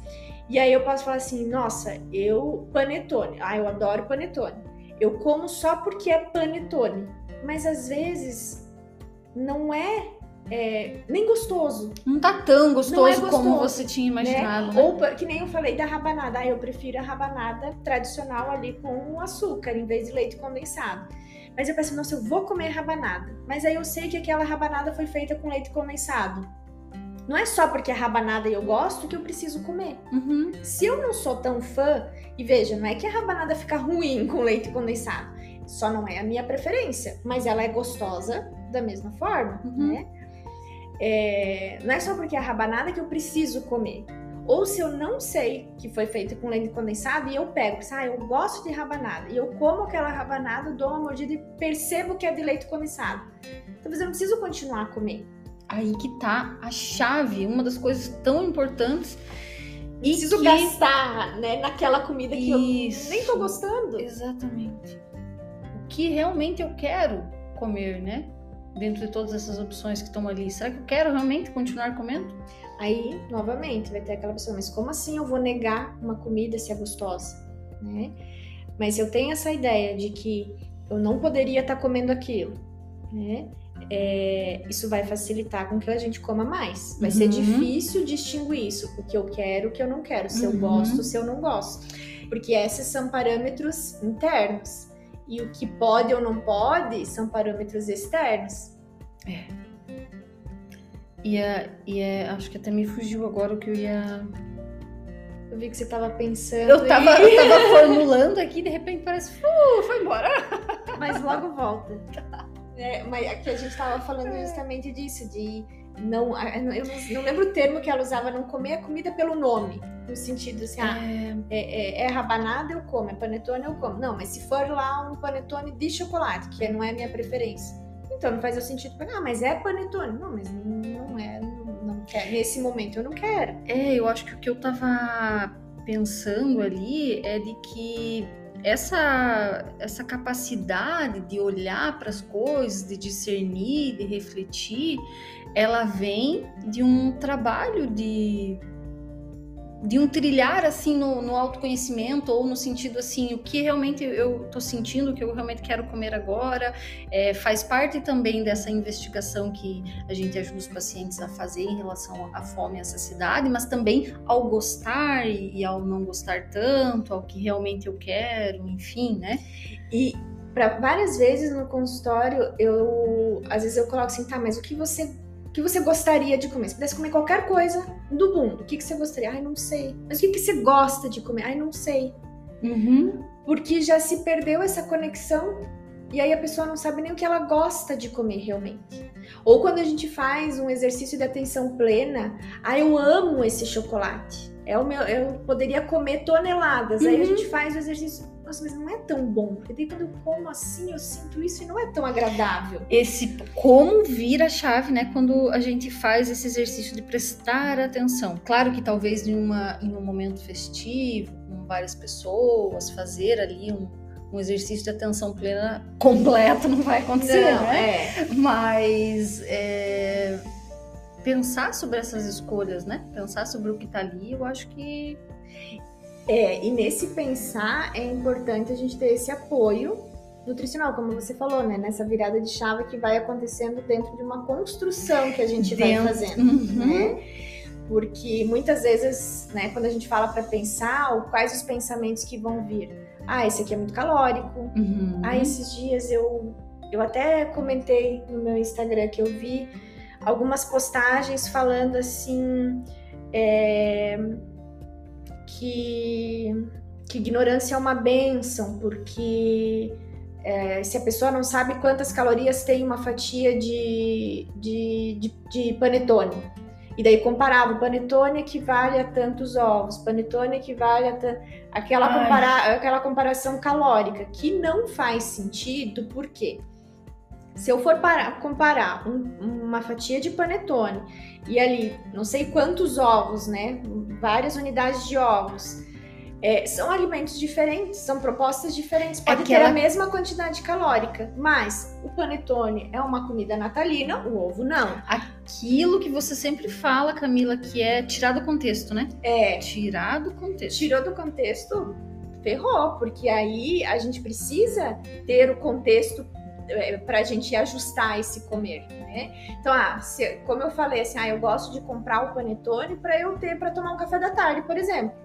E aí eu posso falar assim, nossa, eu panetone. Ah, eu adoro panetone. Eu como só porque é panetone. Mas às vezes não é é, nem gostoso. Não tá tão gostoso, é gostoso como você tinha né? imaginado. Né? Né? Ou que nem eu falei da rabanada. Ah, eu prefiro a rabanada tradicional ali com açúcar em vez de leite condensado. Mas eu penso, nossa, eu vou comer rabanada. Mas aí eu sei que aquela rabanada foi feita com leite condensado. Não é só porque é rabanada e eu gosto que eu preciso comer. Uhum. Se eu não sou tão fã, e veja, não é que a rabanada fica ruim com leite condensado. Só não é a minha preferência, mas ela é gostosa da mesma forma, uhum. né? É, não é só porque é rabanada que eu preciso comer. Ou se eu não sei que foi feito com leite condensado e eu pego, ah, eu gosto de rabanada, e eu como aquela rabanada, dou uma mordida e percebo que é de leite condensado. Talvez eu não preciso continuar a comer. Aí que tá a chave, uma das coisas tão importantes. E preciso que... gastar, né, naquela comida que Isso. eu nem tô gostando. Exatamente. O que realmente eu quero comer, né? Dentro de todas essas opções que estão ali, será que eu quero realmente continuar comendo? Aí, novamente, vai ter aquela pessoa, mas como assim eu vou negar uma comida se é gostosa, né? Mas eu tenho essa ideia de que eu não poderia estar tá comendo aquilo, né? É, isso vai facilitar com que a gente coma mais. Vai uhum. ser difícil distinguir isso, o que eu quero, o que eu não quero, se uhum. eu gosto, se eu não gosto. Porque esses são parâmetros internos. E o que pode ou não pode são parâmetros externos. É. E, é, e é, acho que até me fugiu agora o que eu ia. Eu vi que você estava pensando. Eu estava e... eu tava (laughs) formulando aqui, de repente parece. Uh, foi embora. Mas logo volta. (laughs) É, mas aqui a gente estava falando justamente disso, de não, eu não, lembro o termo que ela usava, não comer a comida pelo nome, no sentido assim, ah, é, é, é, rabanada eu como, é panetone eu como. Não, mas se for lá um panetone de chocolate, que não é a minha preferência, então não faz o sentido pegar, ah, mas é panetone. Não, mas não é, não, não quer. Nesse momento eu não quero. É, eu acho que o que eu tava pensando ali é de que essa, essa capacidade de olhar para as coisas, de discernir, de refletir, ela vem de um trabalho de de um trilhar assim no, no, autoconhecimento ou no sentido assim o que realmente eu estou sentindo o que eu realmente quero comer agora. É, faz parte também dessa investigação que a gente ajuda os pacientes a fazer em relação à fome e à saciedade mas também ao gostar e, e ao não gostar tanto ao que realmente eu quero enfim né? E para várias vezes no consultório eu às vezes eu coloco assim tá mas o que você que você gostaria de comer? Se pudesse comer qualquer coisa do mundo, o que, que você gostaria? Ai, não sei. Mas o que, que você gosta de comer? Ai, não sei. Uhum. Porque já se perdeu essa conexão e aí a pessoa não sabe nem o que ela gosta de comer realmente. Ou quando a gente faz um exercício de atenção plena, ah, eu amo esse chocolate. É o meu, eu poderia comer toneladas. Uhum. Aí a uhum. gente faz o exercício nossa, mas não é tão bom. Porque daí quando eu como assim, eu sinto isso e não é tão agradável. Esse como vira a chave, né? Quando a gente faz esse exercício de prestar atenção. Claro que talvez em, uma, em um momento festivo, com várias pessoas, fazer ali um, um exercício de atenção plena completo não vai acontecer, não, né? É. Mas é, pensar sobre essas escolhas, né? Pensar sobre o que está ali, eu acho que é, e nesse pensar é importante a gente ter esse apoio nutricional, como você falou, né? Nessa virada de chave que vai acontecendo dentro de uma construção que a gente dentro. vai fazendo, uhum. né? Porque muitas vezes, né, quando a gente fala para pensar, quais os pensamentos que vão vir? Ah, esse aqui é muito calórico. Uhum. Ah, esses dias eu eu até comentei no meu Instagram que eu vi algumas postagens falando assim é, que, que ignorância é uma benção, porque é, se a pessoa não sabe quantas calorias tem uma fatia de, de, de, de panetone. E daí comparava, o panetone equivale a tantos ovos, panetone equivale a aquela, compara... aquela comparação calórica, que não faz sentido, por quê? Se eu for parar, comparar um, uma fatia de panetone e ali não sei quantos ovos, né? Várias unidades de ovos. É, são alimentos diferentes, são propostas diferentes. Pode Aquela... ter a mesma quantidade calórica, mas o panetone é uma comida natalina, o ovo não. Aquilo que você sempre fala, Camila, que é tirar do contexto, né? É. Tirar do contexto. Tirou do contexto, ferrou, porque aí a gente precisa ter o contexto é, para a gente ajustar esse comer, né? Então, ah, se, como eu falei, assim, ah, eu gosto de comprar o panetone para eu ter para tomar um café da tarde, por exemplo.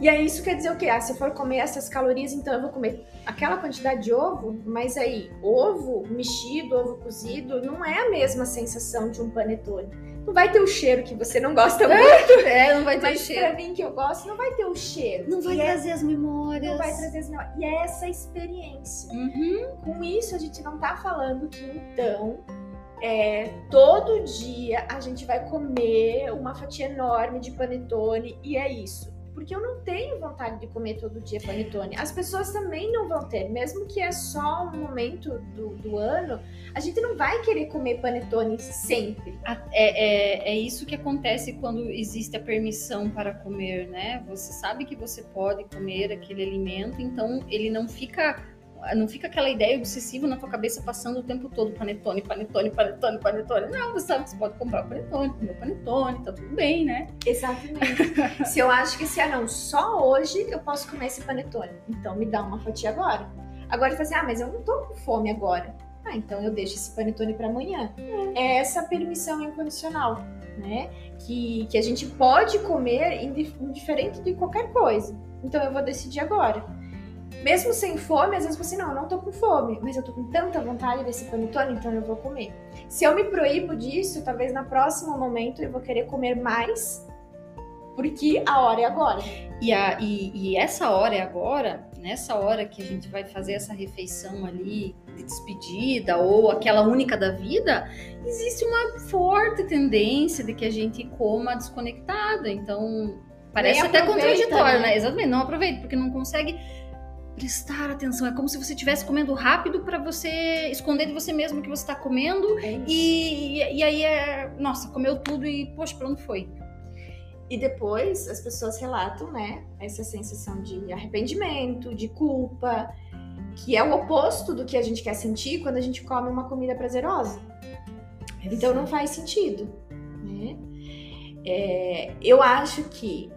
E aí isso quer dizer o quê? Ah, se eu for comer essas calorias, então eu vou comer aquela quantidade de ovo, mas aí ovo mexido, ovo cozido, não é a mesma sensação de um panetone. Não vai ter o cheiro que você não gosta é, muito. É, não vai ter mas o cheiro. Pra mim que eu gosto, não vai ter o cheiro. Não vai é trazer é, as memórias. Não vai trazer as memórias. E é essa experiência. Uhum. Com isso, a gente não tá falando que então é, todo dia a gente vai comer uma fatia enorme de panetone e é isso porque eu não tenho vontade de comer todo dia panetone. As pessoas também não vão ter, mesmo que é só um momento do, do ano, a gente não vai querer comer panetone sempre. É, é, é isso que acontece quando existe a permissão para comer, né? Você sabe que você pode comer aquele alimento, então ele não fica não fica aquela ideia obsessiva na tua cabeça passando o tempo todo panetone, panetone, panetone, panetone. Não, você sabe que você pode comprar o panetone, comer o panetone, tá tudo bem, né? Exatamente. (laughs) se eu acho que se é não, só hoje eu posso comer esse panetone. Então me dá uma fatia agora. Agora você assim, ah, mas eu não tô com fome agora. Ah, então eu deixo esse panetone para amanhã. É. é essa permissão incondicional, né? Que, que a gente pode comer indiferente de qualquer coisa. Então eu vou decidir agora mesmo sem fome, às vezes você não, eu não tô com fome, mas eu tô com tanta vontade desse panetone, então eu vou comer. Se eu me proíbo disso, talvez na próximo momento eu vou querer comer mais, porque a hora é agora. E, a, e, e essa hora é agora, nessa hora que a gente vai fazer essa refeição ali de despedida ou aquela única da vida, existe uma forte tendência de que a gente coma desconectada. Então, parece até contraditório, né? né? Exatamente, não aproveita, porque não consegue prestar atenção. É como se você estivesse comendo rápido para você esconder de você mesmo que você está comendo. É e, e, aí é. Nossa, comeu tudo e, poxa, pra onde foi? E depois as pessoas relatam, né, essa sensação de arrependimento, de culpa, que é o oposto do que a gente quer sentir quando a gente come uma comida prazerosa. Então não faz sentido, né? É, eu acho que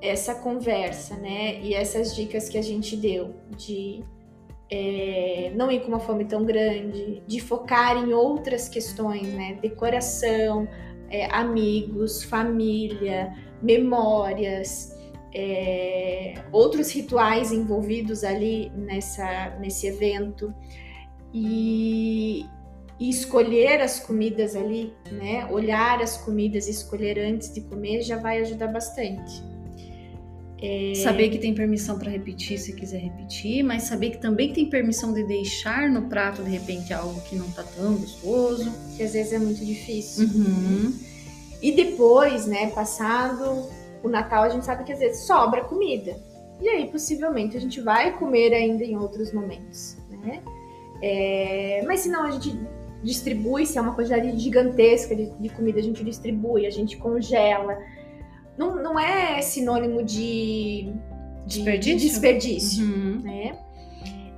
essa conversa, né? E essas dicas que a gente deu de é, não ir com uma fome tão grande, de focar em outras questões, né? Decoração, é, amigos, família, memórias, é, outros rituais envolvidos ali nessa, nesse evento. E, e escolher as comidas ali, né? Olhar as comidas e escolher antes de comer já vai ajudar bastante. É... Saber que tem permissão para repetir se quiser repetir, mas saber que também tem permissão de deixar no prato de repente algo que não tá tão gostoso. Que às vezes é muito difícil. Uhum. E depois, né, passado o Natal, a gente sabe que às vezes sobra comida. E aí, possivelmente, a gente vai comer ainda em outros momentos, né? É... Mas se não, a gente distribui, se é uma quantidade gigantesca de, de comida, a gente distribui, a gente congela não, não é sinônimo de de Desperdício? de desperdício Uhum. né?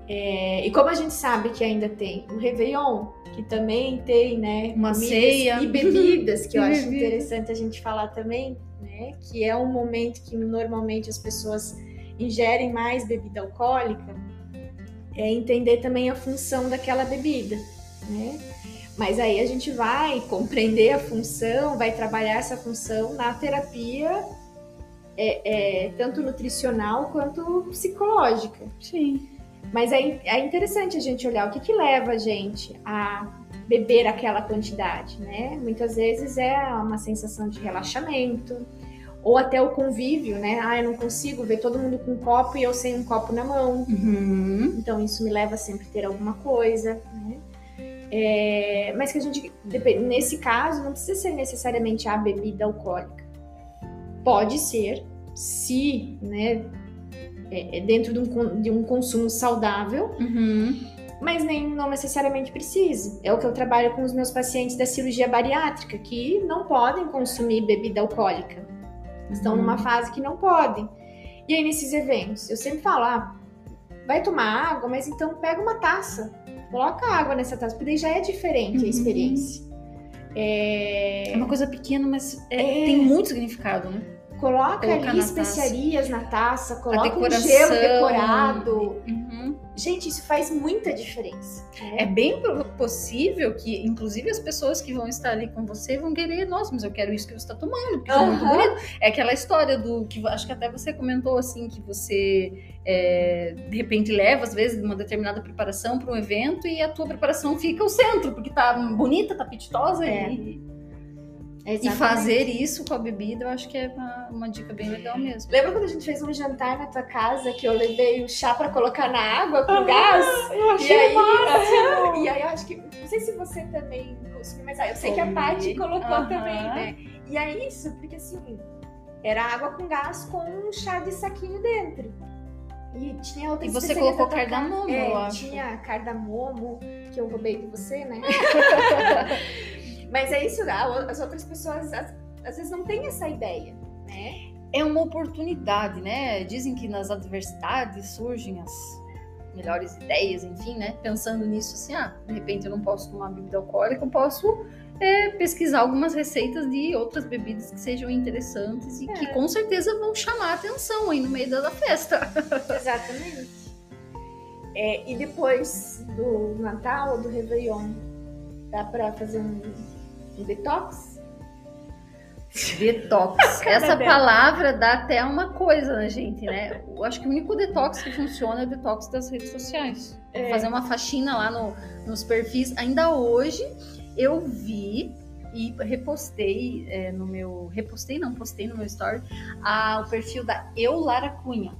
É, e como a gente sabe que ainda tem o Réveillon, que também tem, né, Uma ceia. e bebidas, que eu (laughs) acho interessante a gente falar também, né, que é um momento que normalmente as pessoas ingerem mais bebida alcoólica, é entender também a função daquela bebida, né? Mas aí a gente vai compreender a função, vai trabalhar essa função na terapia, é, é, tanto nutricional quanto psicológica. Sim. Mas é, é interessante a gente olhar o que, que leva a gente a beber aquela quantidade, né? Muitas vezes é uma sensação de relaxamento, ou até o convívio, né? Ah, eu não consigo ver todo mundo com um copo e eu sem um copo na mão. Uhum. Então isso me leva a sempre ter alguma coisa, né? É, mas que a gente, nesse caso, não precisa ser necessariamente a bebida alcoólica. Pode ser, se, né, é, é dentro de um, de um consumo saudável, Uhum. mas nem não necessariamente precisa. É o que eu trabalho com os meus pacientes da cirurgia bariátrica, que não podem consumir bebida alcoólica. Estão Uhum. numa fase que não podem. E aí, nesses eventos, eu sempre falo: ah, vai tomar água, mas então pega uma taça, coloca água nessa taça, porque daí já é diferente Uhum. a experiência. É, É uma coisa pequena, mas é- É. tem muito significado, né? Coloca Colocar ali na especiarias na taça, coloca um gelo decorado. Uhum. Gente, isso faz muita diferença. né? É bem possível que, inclusive, as pessoas que vão estar ali com você vão querer, nossa, mas eu quero isso que você está tomando, porque é muito bonito. É aquela história do que acho que até você comentou assim, que você é, de repente leva, às vezes, uma determinada preparação para um evento e a tua preparação fica o centro, porque tá bonita, tá apetitosa É. e, e Exatamente. fazer isso com a bebida, eu acho que é uma, uma dica bem legal mesmo. Lembra quando a gente fez um jantar na tua casa que eu levei o chá pra colocar na água com gás? Eu E aí, (laughs) e aí eu acho que. Não sei se você também consumiu, mas ah, eu sei que a. Paty colocou Aham. também, né? E é isso, porque assim, era água com gás com um chá de saquinho dentro. E tinha outra E você colocou cardamomo, é, eu acho. Tinha cardamomo, que eu roubei de você, né? (laughs) mas é isso, as outras pessoas às, às vezes não têm essa ideia, né? é uma oportunidade, né? Dizem que nas adversidades surgem as melhores ideias, enfim, né? Pensando nisso, assim, ah, de repente eu não posso tomar bebida alcoólica, eu posso é, pesquisar algumas receitas de outras bebidas que sejam interessantes e que É. com certeza vão chamar a atenção aí no meio da festa. (laughs) Exatamente. É, e depois do Natal ou do Réveillon, dá pra fazer um, um detox? Detox. (laughs) Essa dela. palavra dá até uma coisa na gente, né? Eu acho que o único detox que funciona é o detox das redes sociais. É. fazer uma faxina lá no- nos perfis. Ainda hoje eu vi e repostei é, no meu. Repostei, não, postei no meu story a, o perfil da Eu Lara Cunha.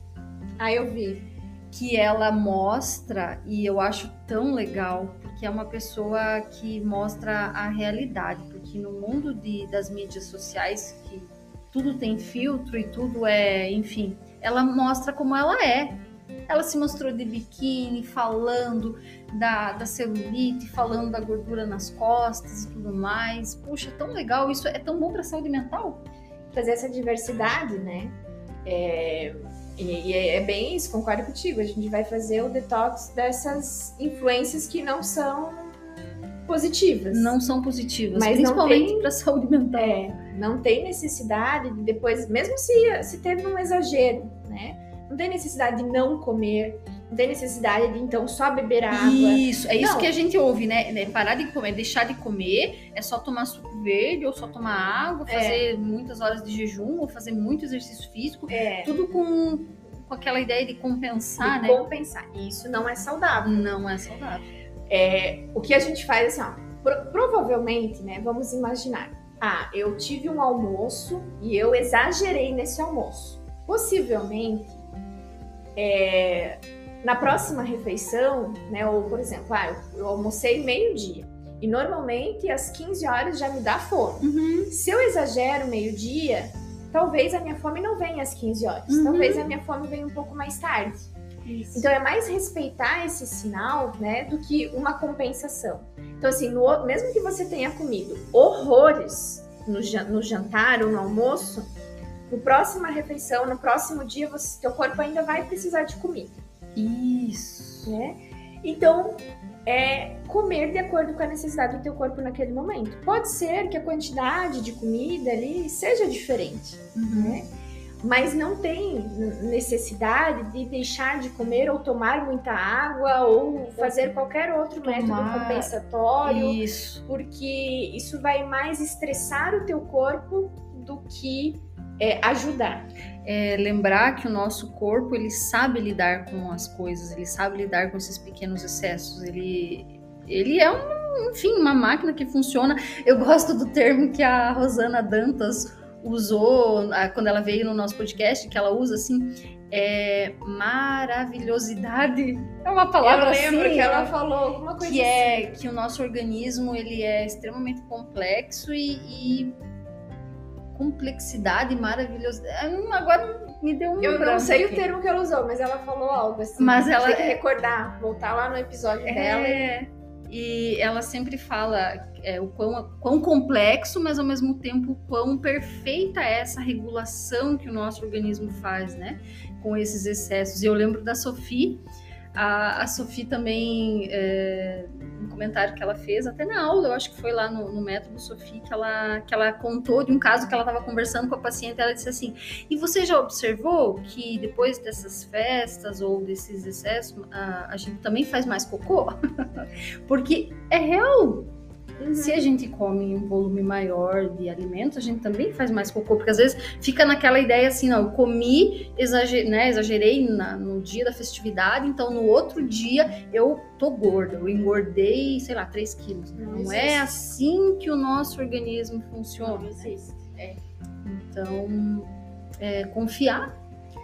Ah, eu vi. Que ela mostra, e eu acho tão legal, porque é uma pessoa que mostra a realidade, porque no mundo de, das mídias sociais, que tudo tem filtro e tudo é, enfim, ela mostra como ela é. Ela se mostrou de biquíni, falando da, da celulite, falando da gordura nas costas e tudo mais. Puxa, tão legal, isso é tão bom para saúde mental. Fazer essa diversidade, né? É, e, e é bem isso, concordo contigo. A gente vai fazer o detox dessas influências que não são positivas. Não são positivas, Mas principalmente para saúde mental. É, não tem necessidade de depois, mesmo se, se teve um exagero, né? Não tem necessidade de não comer, não tem necessidade de então só beber água. Isso, é isso Não. que a gente ouve, né? né? Parar de comer, deixar de comer, é só tomar suco verde ou só tomar água, É. fazer muitas horas de jejum ou fazer muito exercício físico, É, tudo com, com aquela ideia de compensar, de né? compensar. Isso não é saudável. Não é saudável. É, o que a gente faz assim, ó, pro- provavelmente, né? Vamos imaginar. Ah, eu tive um almoço e eu exagerei nesse almoço. Possivelmente, é, na próxima refeição, né? Ou, por exemplo, ah, eu, eu almocei meio-dia. E normalmente às 15 horas já me dá fome. Uhum. Se eu exagero meio-dia, talvez a minha fome não venha às 15 horas. Uhum. Talvez a minha fome venha um pouco mais tarde. Isso. Então é mais respeitar esse sinal, né, do que uma compensação. Então assim, no- mesmo que você tenha comido horrores no, no jantar ou no almoço, no próxima refeição, no próximo dia, você, teu corpo ainda vai precisar de comida. Isso. Né? Então, é comer de acordo com a necessidade do teu corpo naquele momento. Pode ser que a quantidade de comida ali seja diferente, Uhum. né? Mas não tem necessidade de deixar de comer ou tomar muita água ou fazer qualquer outro método Tomar- compensatório, Isso. porque isso vai mais estressar o teu corpo do que é, ajudar. É lembrar que o nosso corpo ele sabe lidar com as coisas, ele sabe lidar com esses pequenos excessos. Ele, ele é um, enfim, uma máquina que funciona. Eu gosto do termo que a Rosana Dantas usou ah, quando ela veio no nosso podcast, que ela usa assim, é maravilhosidade. É uma palavra Eu lembro assim, que ela falou alguma coisa que assim. é que o nosso organismo ele é extremamente complexo e, e complexidade maravilhosidade. Hum, Agora me deu um Eu não sei o aqui. termo que ela usou, mas ela falou algo assim. Mas ela tem que é- recordar, voltar lá no episódio dela. É, e ela sempre fala é, o quão, quão complexo, mas ao mesmo tempo quão perfeita é essa regulação que o nosso organismo faz, né? Com esses excessos. E eu lembro da Sophie, a, a Sophie também, é, comentário que ela fez, até na aula, eu acho que foi lá no, no método Sophie, que ela, que ela contou de um caso que ela estava conversando com a paciente, ela disse assim, e você já observou que depois dessas festas ou desses excessos, a, a gente também faz mais cocô? (laughs) Porque é real. Uhum. Se a gente come um volume maior de alimentos, a gente também faz mais cocô, porque às vezes fica naquela ideia assim, não, eu comi, exagerei, né, exagerei na- no dia da festividade, então no outro dia eu tô gorda, eu engordei, sei lá, 3 quilos. Não Não, é assim que o nosso organismo funciona. Não né? existe. Então, é, confiar.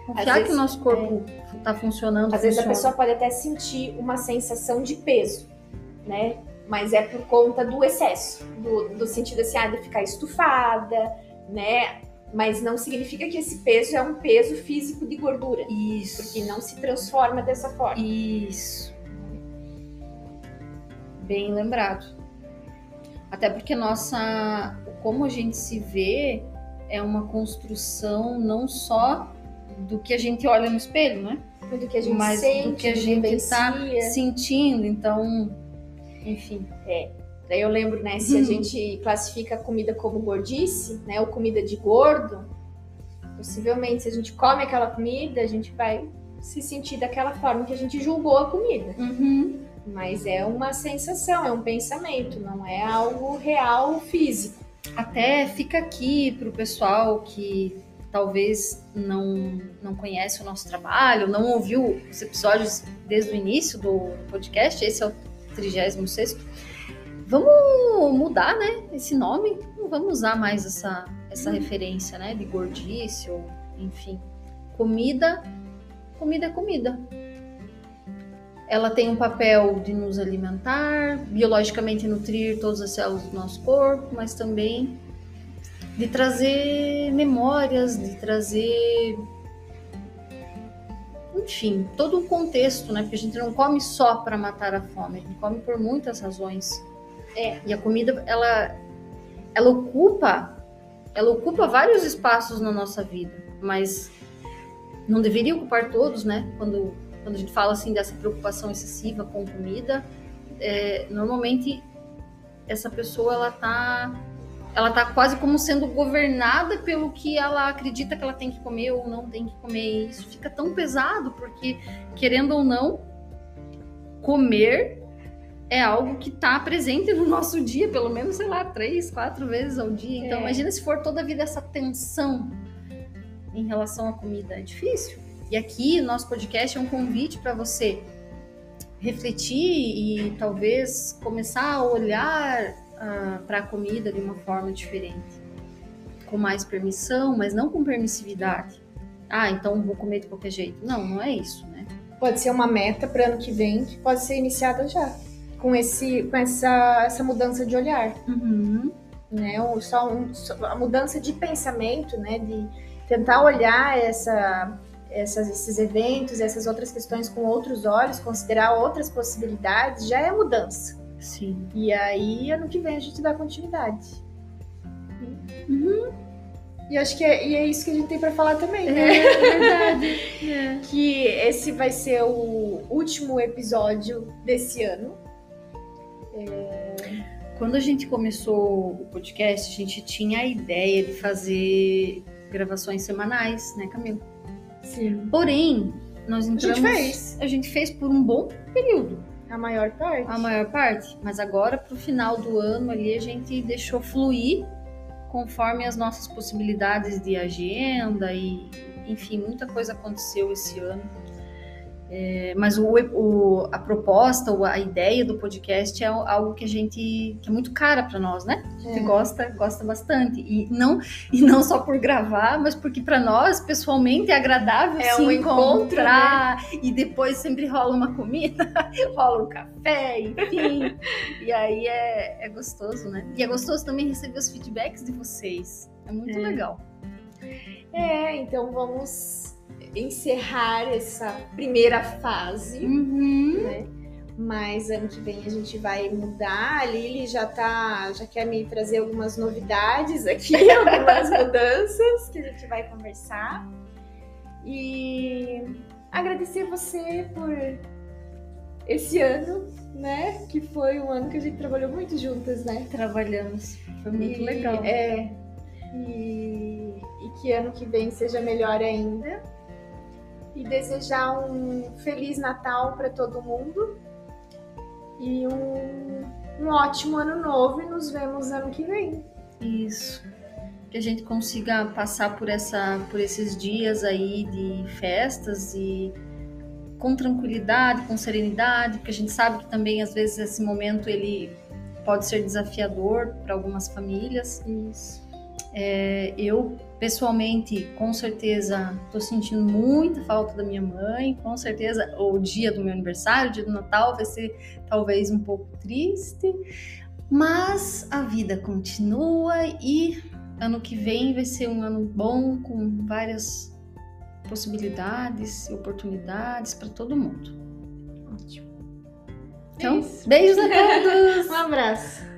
Confiar que o nosso corpo está funcionando. Às vezes a funciona. pessoa pode até sentir uma sensação de peso, né? Mas é por conta do excesso, do, do sentido assim, ah, de ficar estufada, né? Mas não significa que esse peso é um peso físico de gordura, Isso. porque não se transforma dessa forma. Isso. Bem lembrado. Até porque nossa, como a gente se vê é uma construção não só do que a gente olha no espelho, né? Do que a gente Mas sente, do que a gente está sentindo. Então, enfim. Daí eu lembro, né, se a Uhum. gente classifica a comida como gordice, né, ou comida de gordo, possivelmente se a gente come aquela comida, a gente vai se sentir daquela forma que a gente julgou a comida. Uhum. Mas é uma sensação, é um pensamento, não é algo real físico. Até fica aqui para o pessoal que talvez não, não conhece o nosso trabalho, não ouviu os episódios desde o início do podcast, esse é o 36 Vamos mudar, né, esse nome, não vamos usar mais essa, essa referência, né, de gordice ou, enfim, comida, comida é comida. Ela tem um papel de nos alimentar, biologicamente nutrir todas as células do nosso corpo, mas também de trazer memórias, de trazer. Enfim, todo um contexto, né? Porque a gente não come só para matar a fome, a gente come por muitas razões. É. E a comida, ela, ela ocupa, ela ocupa vários espaços na nossa vida, mas não deveria ocupar todos, né? Quando, quando a gente fala assim dessa preocupação excessiva com comida, é, normalmente essa pessoa ela tá ela tá quase como sendo governada pelo que ela acredita que ela tem que comer ou não tem que comer. E isso fica tão pesado porque querendo ou não comer é algo que está presente no nosso dia, pelo menos, sei lá, três, quatro vezes ao dia. Então, É. imagina se for toda a vida essa tensão em relação à comida. É difícil. E aqui, nosso podcast é um convite para você refletir e talvez começar a olhar para a comida de uma forma diferente. Com mais permissão, mas não com permissividade. Ah, então vou comer de qualquer jeito. Não, não é isso, né? Pode ser uma meta para ano que vem, que pode ser iniciada já, com, esse, com essa, essa mudança de olhar. Uhum. né? Ou só, um, só a mudança de pensamento, né? De tentar olhar essa, essas, esses eventos, essas outras questões com outros olhos, considerar outras possibilidades, já é mudança. Sim. E aí, ano que vem, a gente dá continuidade. E acho que é, e é isso que a gente tem para falar também, né? É verdade. (laughs) é. Que esse vai ser o último episódio desse ano. Quando a gente começou o podcast, a gente tinha a ideia de fazer gravações semanais, né, Camila? Sim. Porém, nós A entramos. gente fez. A gente fez por um bom período, A maior parte. a maior parte. Mas agora, pro final do ano ali, a gente deixou fluir conforme as nossas possibilidades de agenda e, enfim, muita coisa aconteceu esse ano. É, mas o, o- a proposta, ou a ideia do podcast é algo que a gente que é muito cara para nós, né? A gente É. gosta, gosta bastante e não (laughs) e não só por gravar, mas porque para nós pessoalmente é agradável É se um encontro, encontrar e depois sempre rola uma comida, (laughs) rola um café, enfim. e aí é, é gostoso, né? E é gostoso também receber os feedbacks de vocês. É muito É. legal. É, então vamos encerrar essa primeira fase. Uhum. Mas ano que vem a gente vai mudar. A Lili já tá, já quer me trazer algumas novidades aqui, (laughs) algumas mudanças que a gente vai conversar. E agradecer você por esse ano, né? Que foi um ano que a gente trabalhou muito juntas, né? Trabalhamos. Foi muito E- legal. É. E, e que ano que vem seja melhor ainda. E desejar um feliz Natal para todo mundo. E um, um ótimo ano novo. E nos vemos ano que vem. Isso. Que a gente consiga passar por, essa, por esses dias aí de festas e com tranquilidade, com serenidade, porque a gente sabe que também às vezes esse momento ele pode ser desafiador para algumas famílias. Isso. É, eu pessoalmente, com certeza, estou sentindo muita falta da minha mãe. Com certeza, o dia do meu aniversário, o dia do Natal, vai ser talvez um pouco triste, mas a vida continua e ano que vem vai ser um ano bom com várias possibilidades e oportunidades para todo mundo. Ótimo. Então, Isso. beijos a todos! (laughs) Um abraço.